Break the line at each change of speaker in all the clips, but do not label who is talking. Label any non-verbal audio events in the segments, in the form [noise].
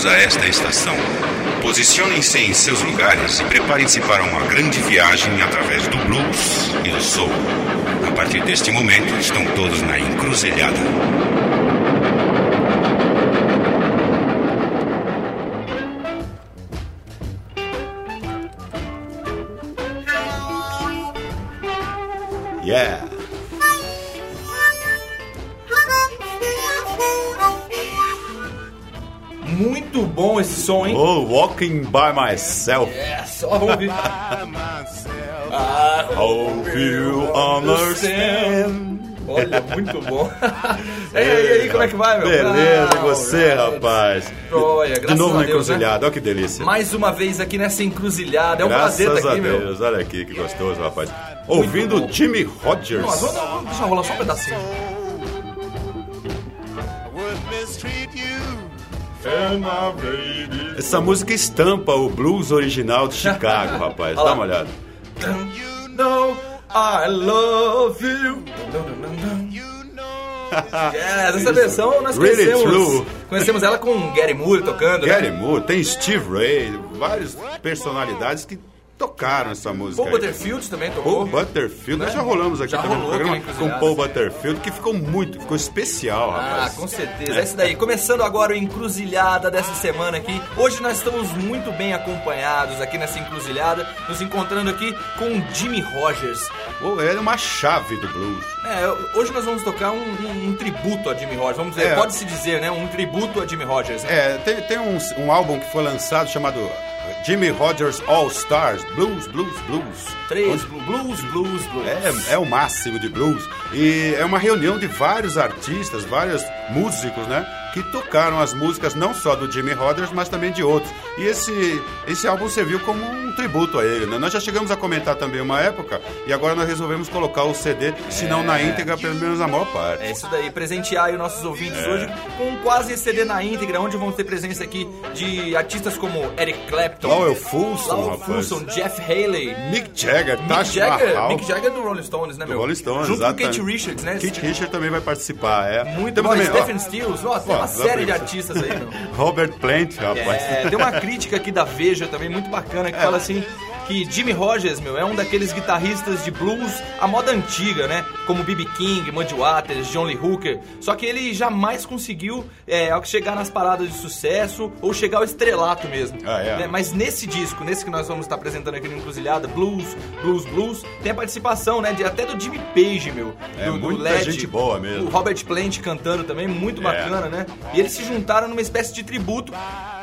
Bem-vindos a esta estação. Posicionem-se em seus lugares e preparem-se para uma grande viagem através do blues e do soul. A partir deste momento, estão todos na encruzilhada.
Yeah!
Som, hein?
Oh, walking by myself.
É, só vamos ouvir. Ah,
Hope you understand.
olha, muito bom. e aí, e aí, como é que vai, meu?
Beleza, e
Ah,
você,
alright.
rapaz?
Olha,
De
graças
novo
a
na
Deus, né?
encruzilhada, olha que delícia.
Mais uma vez aqui nessa encruzilhada. É um
Graças
prazer estar
a
aqui, meu.
Deus, olha aqui que gostoso, rapaz. Ouvindo Jimmy Rogers.
Nossa, vamos, vamos deixar rolar só um pedacinho.
Essa música estampa o blues original de Chicago, [laughs] rapaz. Dá uma olhada.
No, I love you. Yes, essa versão nós
Really
conhecemos. Conhecemos ela com Gary Moore tocando. né?
Gary Moore, tem Steve Ray, várias personalidades que tocaram essa música.
Paul
aí.
Butterfield também tocou.
Paul Butterfield,
Né?
nós já rolamos aqui
Já
também
rolou
no programa com. Paul Butterfield, que ficou muito, ficou especial,
Ah,
rapaz.
com certeza. É isso daí. Começando agora o Encruzilhada dessa semana aqui. Hoje nós estamos muito bem acompanhados aqui nessa encruzilhada, nos encontrando aqui com Jimmy Rogers.
Oh, ele é uma chave do blues.
É, hoje nós vamos tocar um, um- um tributo a Jimmy Rogers. Vamos dizer,
É.
pode-se dizer, né? Um tributo a Jimmy Rogers. Né?
É, tem, tem um, um álbum que foi lançado chamado Jimmy Rogers All Stars Blues, Blues, Blues.
Três blu- blues, blues, blues.
É, é o máximo de blues. E é uma reunião de vários artistas, vários músicos, né? Que tocaram as músicas não só do Jimmy Rogers, mas também de outros. E esse, esse álbum serviu como um tributo a ele, né? Nós já chegamos a comentar também uma época, e agora nós resolvemos colocar o CD, se não na íntegra, pelo menos na maior parte.
É isso daí, presentear os nossos ouvintes hoje com quase CD na íntegra, onde vão ter presença aqui de artistas como Eric Clapton,
Lowell Fulson,
Lowell. Fulson, Jeff Haley,
Mick Jagger,
Mick
Taj
Jagger,
Mahal.
Mick Jagger do Rolling Stones, né,
do
meu?
Rolling Stones,
Junto
exatamente.
com Kate Richards, né?
Kate Richards também vai participar, é.
Muito
Temos
bom,
também,
Stephen Stills, ó,
ó,
uma série de
lá
artistas aí, meu. [laughs]
Robert Plant, rapaz.
É, tem uma crítica aqui da Veja também muito bacana que
É.
fala assim que Jimmy Rogers, meu, é um daqueles guitarristas de blues à moda antiga, né? Como B.B. King, Muddy Waters, John Lee Hooker. Só que ele jamais conseguiu é, chegar nas paradas de sucesso ou chegar ao estrelato mesmo.
Ah, é?
Né? Mas nesse disco, nesse que nós vamos estar apresentando aqui no Encruzilhada, Blues, Blues, Blues, tem a participação, né? De, até do Jimmy Page, meu.
É,
do, do
muita
Led,
gente boa mesmo.
O Robert Plant cantando também, muito
É.
bacana, né? E eles se juntaram numa espécie de tributo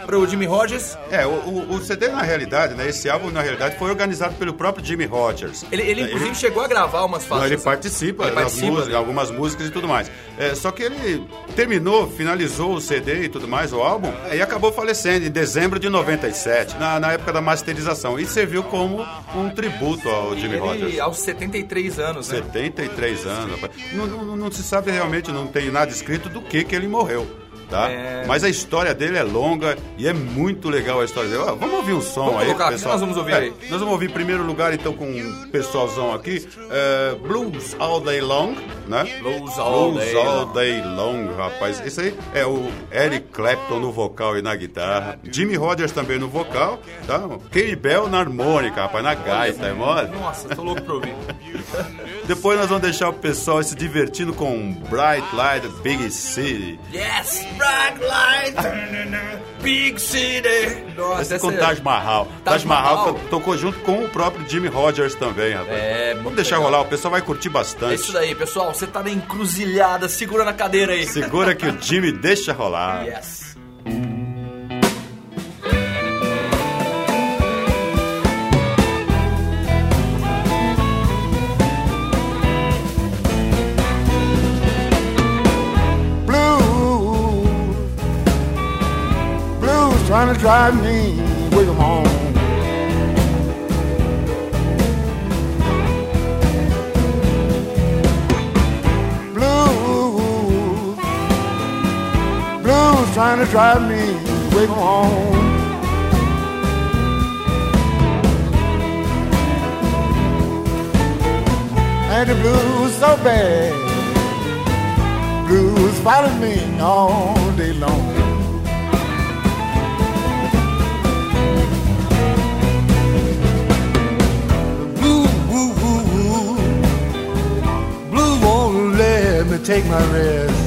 pro Jimmy Rogers.
É, o, o- o CD na realidade, né? Esse álbum na realidade foi organizado pelo próprio Jimmy Rogers.
Ele, ele inclusive chegou a gravar umas
Não,
faixas.
ele participa
Ele participa,
músicas,
né?
algumas músicas e tudo mais. É, só que ele terminou, finalizou o CD e tudo mais, o álbum, e acabou falecendo em dezembro de 97, na, na época da masterização. E serviu como um tributo ao Jimmy
Ele
Rogers.
aos 73 anos, né?
73 anos, rapaz. Não, não- não se sabe realmente, não tem nada escrito do que que ele morreu. Tá?
É.
Mas a história dele é longa e é muito legal a história dele. Ó, vamos ouvir um som
Vamos
aí,
colocar,
pessoal.
nós vamos ouvir
É,
aí.
Nós vamos ouvir em primeiro lugar, então, com um pessoalzão aqui. é, Blues All Day Long, né?
Blues All
Blues
Day
All
Long.
Day Long, rapaz. Esse aí é o Eric Clapton no vocal e na guitarra. Jimmy Rogers também no vocal, tá? Kenny Bell na harmônica, rapaz, na gaita, é mole?
Nossa, tô louco pra ouvir. [laughs]
Depois nós vamos deixar o pessoal se divertindo com Bright Light Big City.
yes, bright light, big city. Nossa,
Esse é
essa
com Taj Mahal.
Taj
Taj Mahal
Mahal.
to- tocou junto com o próprio Jimmy Rogers também, rapaz.
É,
Vamos deixar
legal.
rolar, o pessoal vai curtir
É
bastante.
isso daí, pessoal. Você tá na encruzilhada, segura na cadeira aí.
Segura que o Jimmy deixa rolar.
Yes.
Drive me away from home. Blues, blues trying to drive me away from home. And the blues so bad blues follow me all day long. take my risk.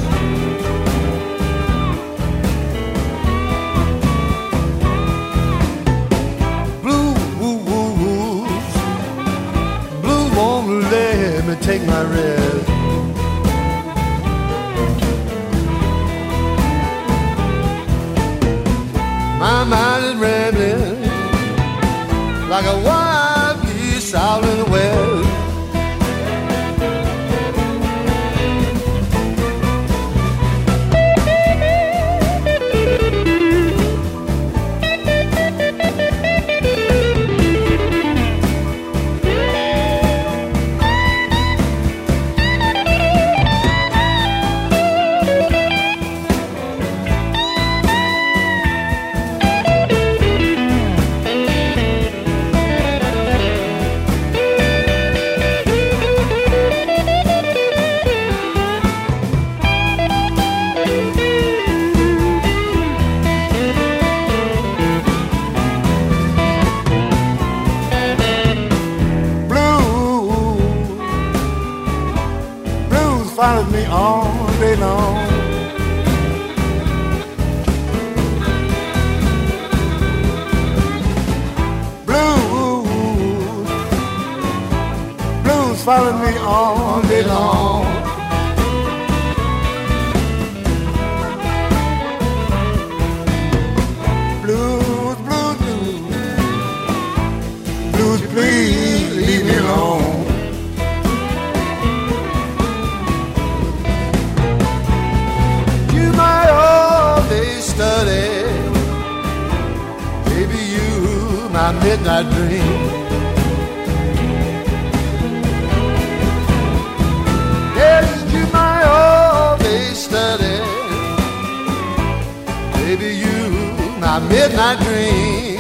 midnight dream.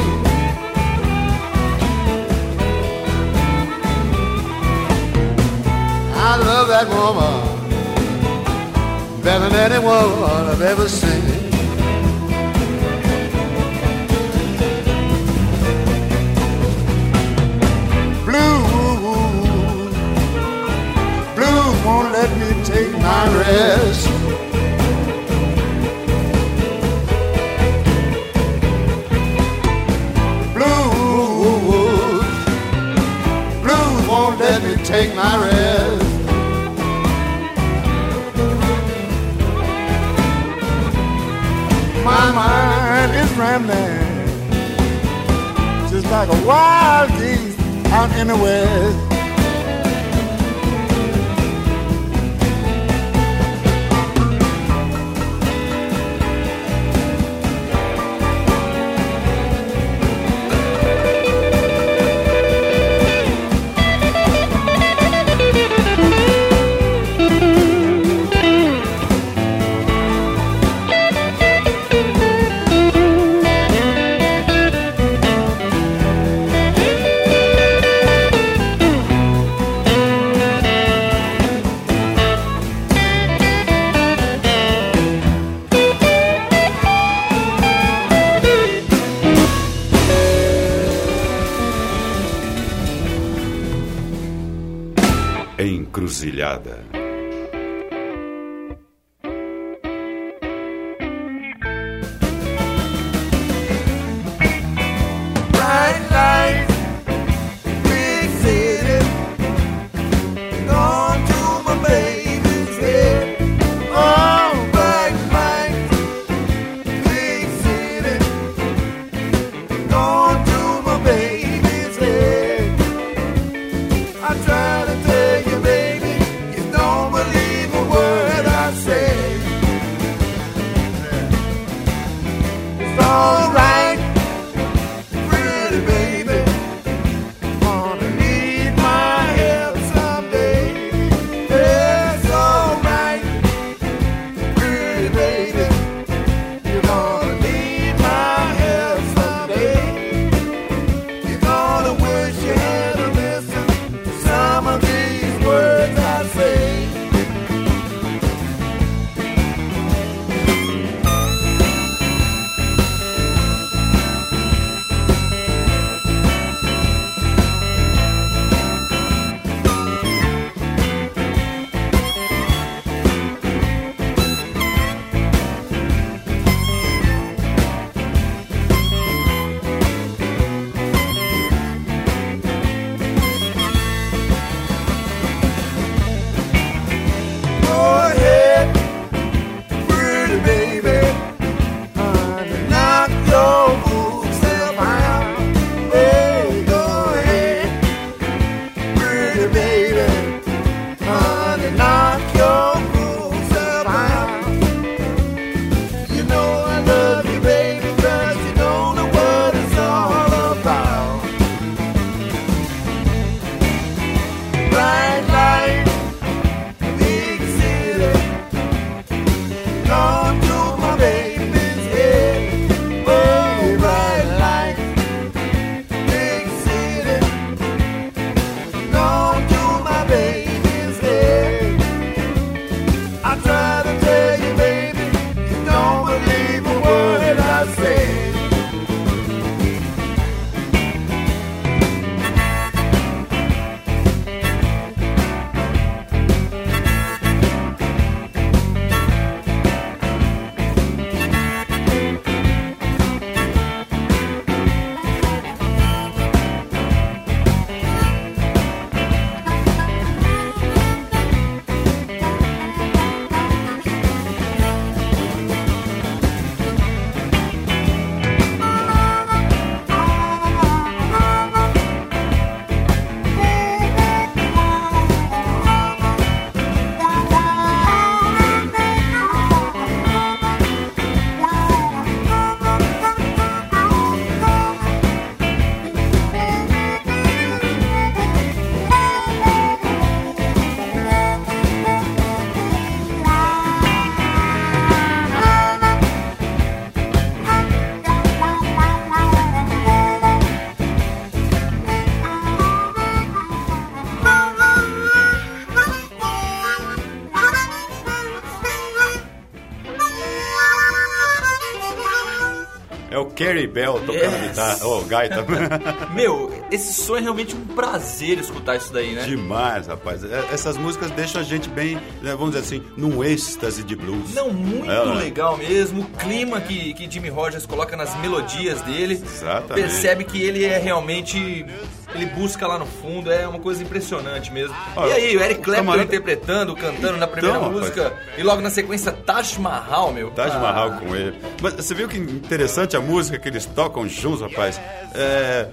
I love that woman better than any woman I've ever seen. Blue, blue won't let me take my rest. take my rest. My mind is rambling, just like a wild geese out in the west. madrugada.
É o Carrie Bell tocando
Yes.
guitarra. Oh, gaita. [laughs]
Meu, esse som é realmente um prazer escutar isso daí, né?
Demais, rapaz. É, Essas músicas deixam a gente bem, né, vamos dizer assim, num êxtase de blues.
Não, muito
É, né?
legal mesmo. O clima que, que Jimmy Rogers coloca nas melodias dele.
Exatamente.
Percebe que ele é realmente. Ele busca lá no fundo, é uma coisa impressionante mesmo. E aí, o Eric Clapton
camarada-
interpretando, cantando na primeira
Então, rapaz.
música. E logo na sequência, Taj Mahal, meu.
Taj
Ah,
Mahal com ele. Mas você viu que interessante a música que eles tocam juntos, rapaz? É,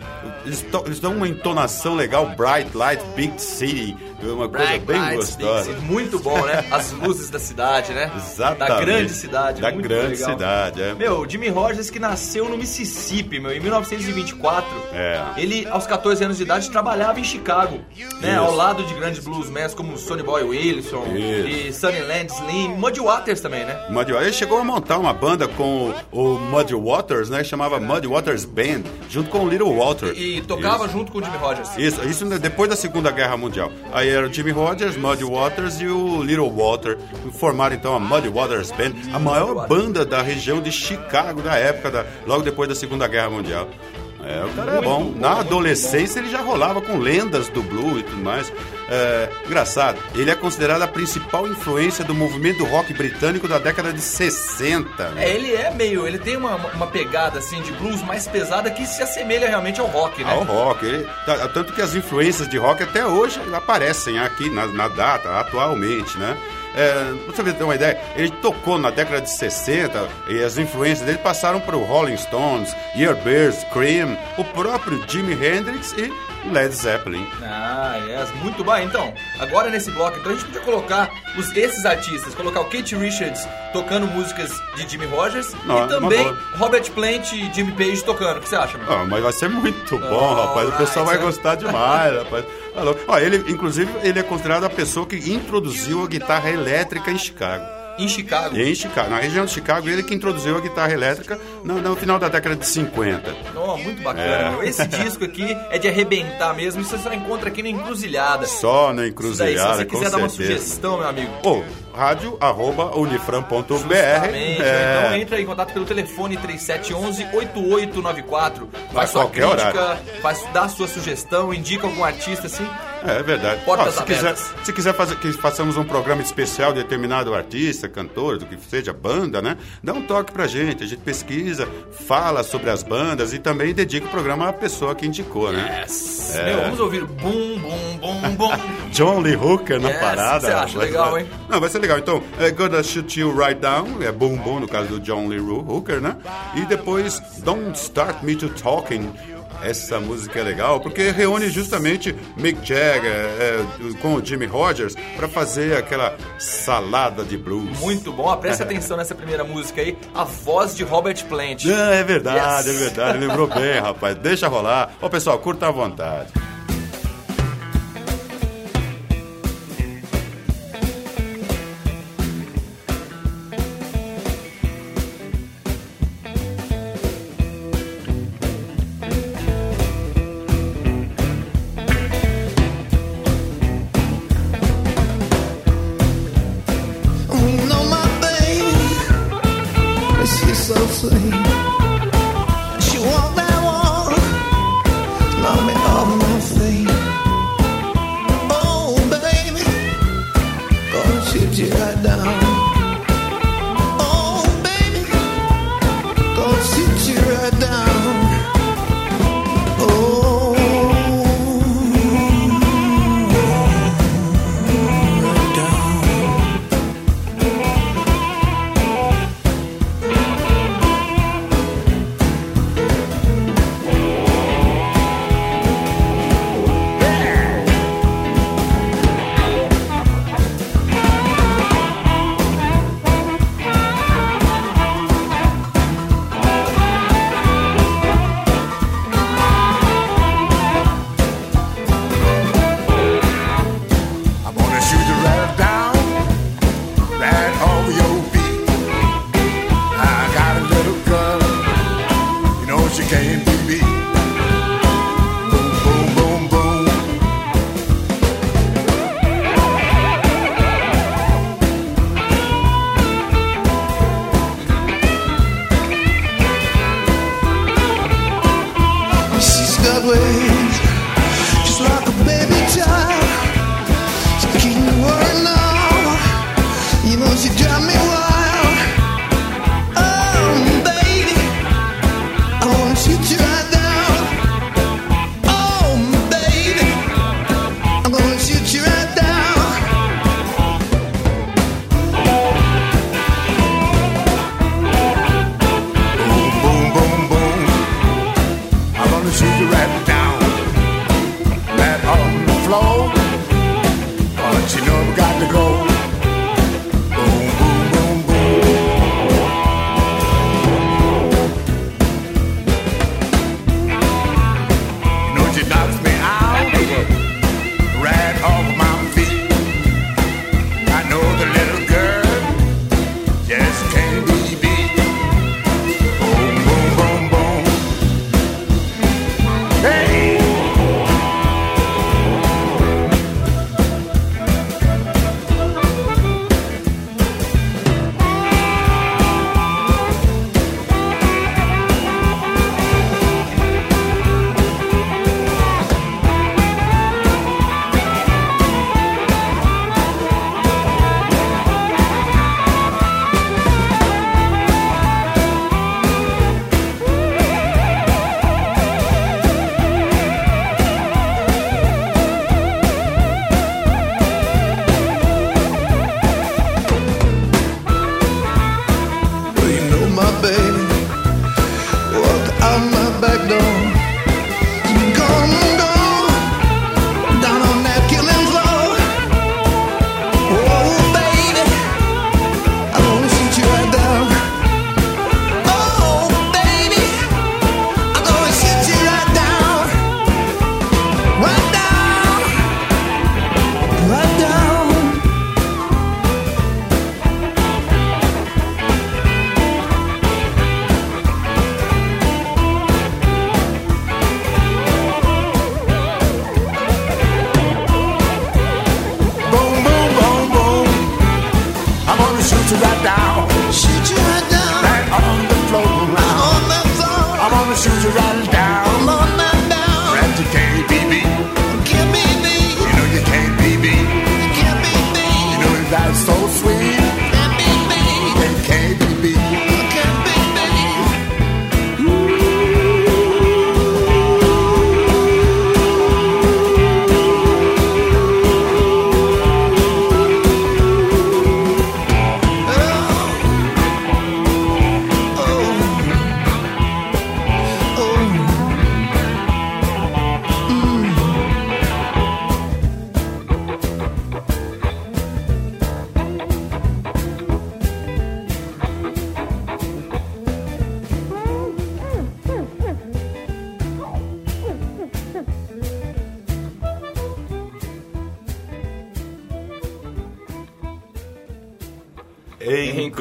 eles, eles dão uma entonação legal, Bright Light, Big City, uma coisa
Bright
bem
Lights,
gostosa.
Muito bom, né? As luzes da cidade, né?
Exatamente.
Da grande cidade.
Da
muito
grande
legal.
cidade, é.
Meu, Jimmy Rogers que nasceu no Mississippi, meu, em 1924.
É.
Ele, aos 14 anos de idade, trabalhava em Chicago, né?
Isso.
Ao lado de grandes bluesmen como Sonny Boy Wilson
Isso.
e Sunnyland Slim, Muddy Waters também, né?
Muddy Waters. Ele chegou a montar uma banda com o Muddy Waters, né? Chamava Muddy Waters Band, junto com o Little Walter.
E tocava
Isso.
junto com o Jimmy Rogers.
Isso, isso depois da Segunda Guerra Mundial. Aí era o Jimmy Rogers, Muddy Waters e o Little Walter. Formaram então a Muddy Waters Band, a maior banda da região de Chicago da época, da, logo depois da Segunda Guerra Mundial. É, o cara é bom. Na adolescência ele já rolava com lendas do blue e tudo mais. É, engraçado, ele é considerado a principal influência do movimento rock britânico da década de 60. né?
É, ele é meio, ele tem uma, uma pegada assim de blues mais pesada que se assemelha realmente ao rock, né?
Ao rock. Ele- tá- tanto que as influências de rock até hoje aparecem aqui na, na data, atualmente, né? É, pra você ter uma ideia, ele tocou na década de 60 e as influências dele passaram para o Rolling Stones, Yardbirds, Cream, o próprio Jimi Hendrix e Led Zeppelin.
Ah, yes. muito bem. Então, agora nesse bloco, então a gente podia colocar os desses artistas, colocar o Kate Richards tocando músicas de Jimmy Rogers
Não, é
e
uma
também. Robert Plant e Jimmy Page tocando. O que você acha, meu?
Ah, mas vai ser muito bom,
Oh,
rapaz. O pessoal vai
right, né?
gostar demais, rapaz. Ó, ele, inclusive, ele é considerado a pessoa que introduziu a guitarra elétrica em Chicago.
Em Chicago.
Em Chicago, na região de Chicago, ele que introduziu a guitarra elétrica no, no final da década de 50.
Oh, muito bacana.
É.
Esse disco aqui é de arrebentar mesmo. Isso você só encontra aqui na Encruzilhada.
Só na
Isso daí, se
encruzilhada,
você quiser dar uma
certeza.
sugestão, meu amigo.
Ô, rádio arroba.
Justamente,
É,
então entra em contato pelo telefone 3711-8894.
A
Faz sua crítica, faz, dá sua sugestão, indica algum artista assim.
É verdade.
Portas
se, quiser,
abertas.
se quiser fazer, que façamos um programa especial de determinado artista, cantor, do que seja banda, né? Dá um toque pra gente. A gente pesquisa, fala sobre as bandas e também dedica o programa à pessoa que indicou, né?
Yes.
É.
Meu, vamos ouvir bum, bum, bum, [laughs] bum.
John Lee Hooker na
Yes,
parada.
você acha
Vai-
legal,
vai-
hein?
Não, vai ser legal. Então, é Gonna Shoot You Right Down, é Boom Boom, no caso do John Lee Hooker, né? E depois Don't Start Me to Talking. Essa música é legal porque reúne justamente Mick Jagger é, com o Jimmy Rogers para fazer aquela salada de blues.
Muito bom. Ah, Preste [laughs] atenção nessa primeira música aí. A voz de Robert Plant.
Ah, é verdade,
Yes.
é verdade. Lembrou bem, rapaz. Deixa rolar. Ô, pessoal, curta à vontade.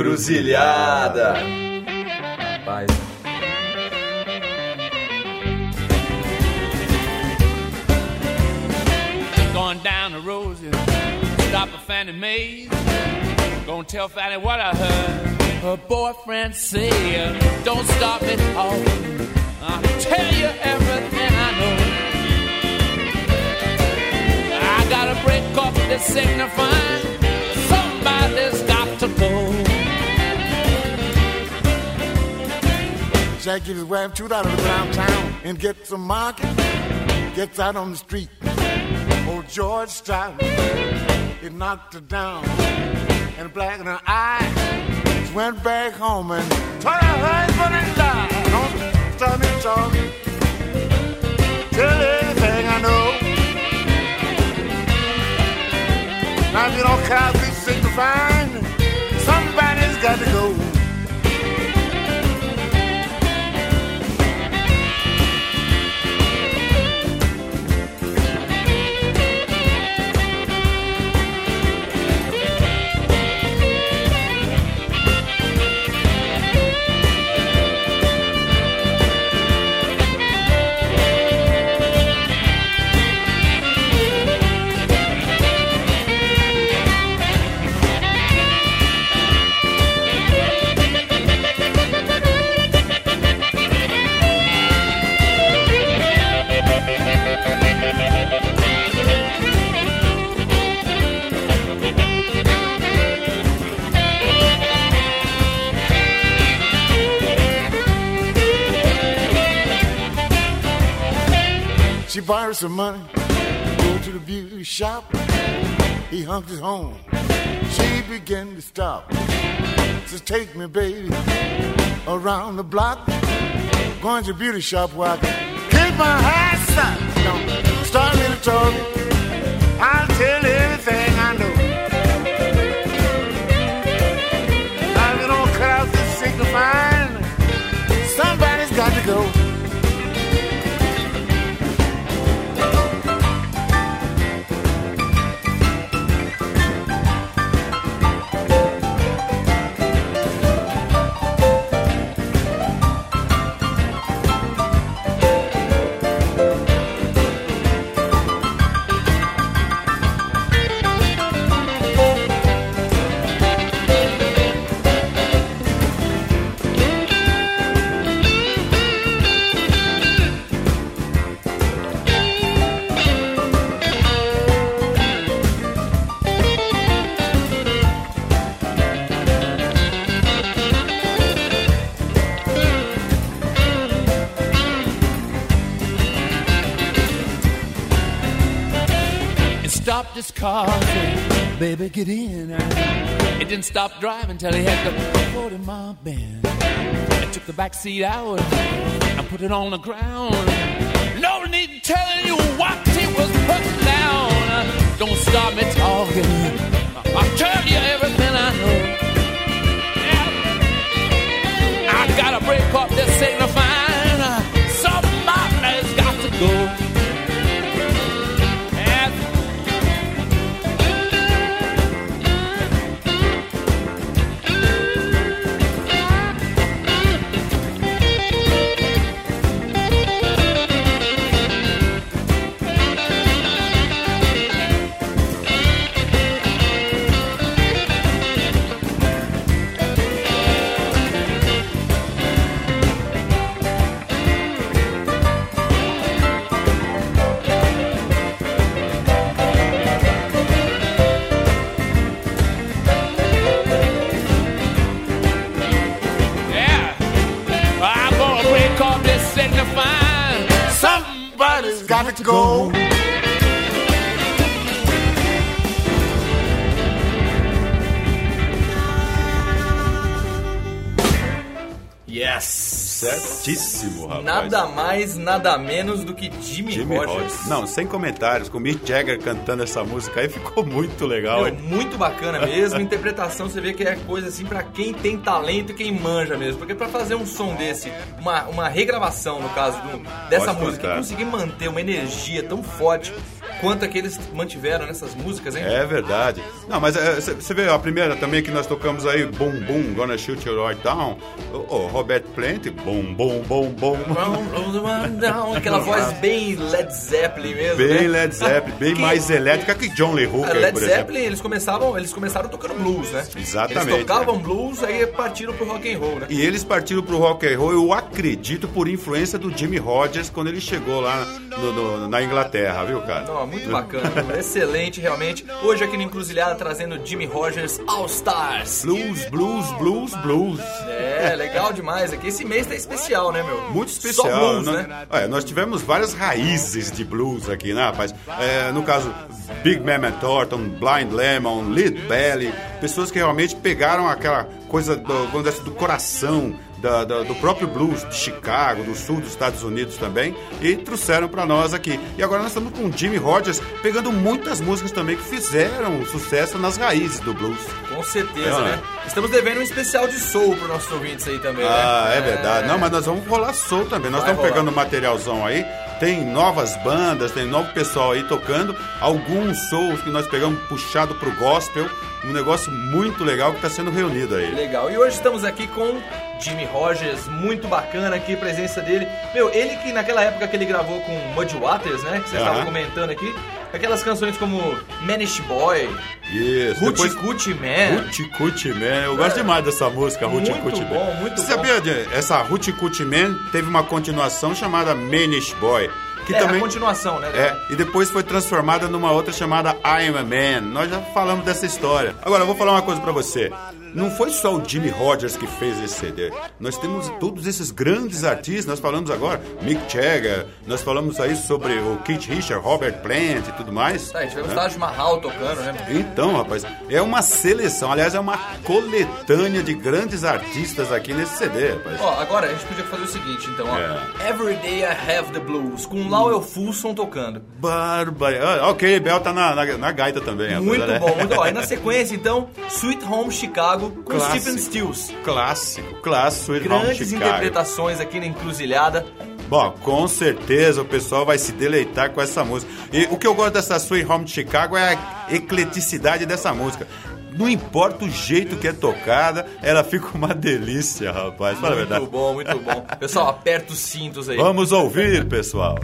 Encruzilhada. Rapaz.
Going down the road, stop at Fannie Mae's. Gonna tell Fanny what I heard. Her boyfriend said, Don't stop me talking. I'll tell you everything I know. I gotta break up this signifying. Somebody's got
Jack gives his wife two to go downtown and get some market. Gets out on the street. Old George Stroud, he knocked her down. And black in her eye, she went back home and told her husband and died. Don't stop me talking. Tell everything I know. Now if you don't care, be signifying. Somebody's got to go. Some money, go to the beauty shop. He hunked his home. She began to stop. Says, take me, baby, around the block. Going to the beauty shop where I can keep my eyes shut. Don't start me to talk.
Car. Said, Baby, get in. It didn't stop driving till he had the 40 mile bend. I took the back seat out and put it on the ground. No need telling you what he was putting down. Don't stop me talking. I'll tell you everything I know. Got to go.
Certíssimo, rapaz.
Nada mais, nada menos do que Jimmy,
Jimmy
Rogers.
Rogers. Não, sem comentários. Com o Mick Jagger cantando essa música aí [laughs] ficou muito legal.
Meu, muito bacana mesmo. Interpretação, você vê que é coisa assim pra quem tem talento e quem manja mesmo. Porque pra fazer um som desse, uma, uma regravação, no caso, do- dessa
Pode
música, e conseguir manter uma energia tão forte, quanto é que eles mantiveram nessas músicas, hein?
É verdade. Não, mas você vê a primeira também que nós tocamos aí, Boom Boom, Gonna Shoot You Right Down. O, o Robert Plant, Boom Boom Boom Boom.
Aquela voz bem Led Zeppelin mesmo.
Bem
né?
Led Zeppelin, bem
Que-
mais elétrica que John Lee Hooker,
Led
por exemplo.
Zeppelin, eles começavam, eles começaram tocando blues, né?
Exatamente,
Eles tocavam blues, aí partiram pro rock and roll, né?
E eles partiram pro rock and roll, eu acredito, por influência do Jimmy Rogers quando ele chegou lá no- no- na Inglaterra, viu, cara?
Não, muito bacana, [laughs] excelente realmente. Hoje aqui no Encruzilhada trazendo Jimmy Rogers All Stars.
Blues, blues, blues, blues.
É, legal demais aqui. Esse mês tá especial, né, meu?
Muito especial.
Só blues,
né?
né?
É, nós tivemos várias raízes de blues aqui, né, rapaz? É, no caso, Big Mama Thornton, Blind Lemon, Lead Belly, pessoas que realmente pegaram aquela coisa do, assim, do coração da- da- do próprio blues de Chicago, do sul dos Estados Unidos também, e trouxeram pra nós aqui. E agora nós estamos com o Jimmy Rogers pegando muitas músicas também que fizeram sucesso nas raízes do blues.
Com certeza,
É,
né?
né?
Estamos devendo um especial de soul pro nossos ouvintes aí também,
Ah,
né?
é verdade. Não, mas nós vamos rolar soul também. Nós
Vai
estamos
rolar.
pegando materialzão aí. Tem novas bandas, tem novo pessoal aí tocando. Alguns souls que nós pegamos puxado pro gospel. Um negócio muito legal que está sendo reunido aí.
Legal. E hoje estamos aqui com Jimmy Rogers, muito bacana aqui a presença dele. Meu, ele que naquela época que ele gravou com Muddy Waters, né? Que você
Aham.
estava comentando aqui. Aquelas canções como Manish Boy,
Isso.
Hoochie
Depois...
Man.
Hoochie Coochie Man. Eu gosto demais dessa música, Coochie
bom,
Man.
muito
Você
bom.
sabia essa Hoochie Coochie Man teve uma continuação chamada Manish Boy. Que
é,
também
a continuação, né?
É, e depois foi transformada numa outra chamada I Am a Man. Nós já falamos dessa história. Agora, eu vou falar uma coisa pra você. Não foi só o Jimmy Rogers que fez esse CD. Nós temos todos esses grandes artistas. Nós falamos agora Mick Jagger, nós falamos aí sobre o Keith Richards, Robert Plant e tudo mais.
Tá, tivemos
né?
Taj Mahal tocando, né?
Então, rapaz, é uma seleção, aliás, é uma coletânea de grandes artistas aqui nesse CD, rapaz.
Ó, agora a gente podia fazer o seguinte, então, ó.
É.
Every Day I Have the Blues, com Lowell Fulson tocando.
Bárbara. Ah, ok, Bel tá na, na, na gaita também, rapaz.
Muito
né?
bom, muito bom. [laughs] Aí na sequência, então, Sweet Home Chicago com
Clássico.
Stephen Stills.
Clássico, clássico, Home
Grandes
Chicago.
interpretações aqui na encruzilhada.
Bom, com certeza o pessoal vai se deleitar com essa música. E o que eu gosto dessa Sweet Home de Chicago é a ecleticidade dessa música. Não importa o jeito que é tocada, ela fica uma delícia, rapaz. Fala a verdade.
Muito bom, muito bom. [laughs] Pessoal, aperta os cintos aí.
Vamos ouvir, pessoal.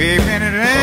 Amen it
amen.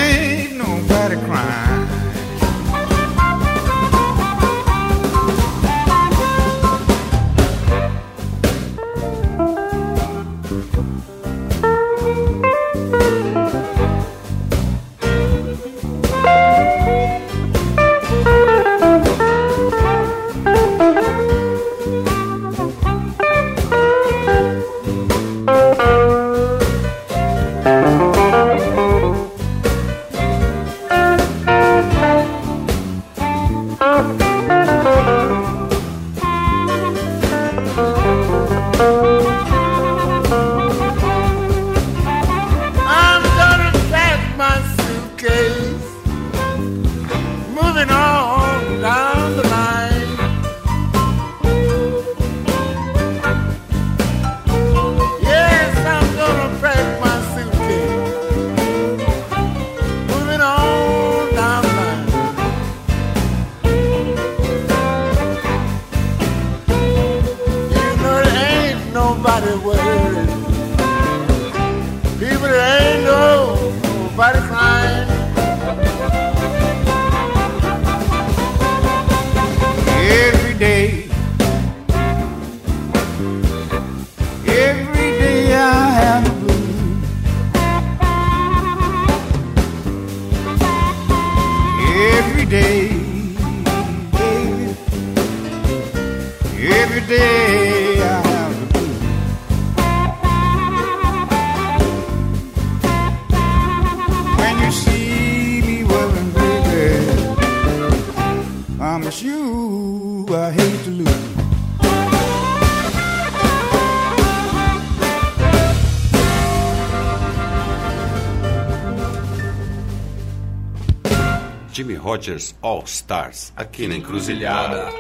Rogers All Stars, aqui na Encruzilhada.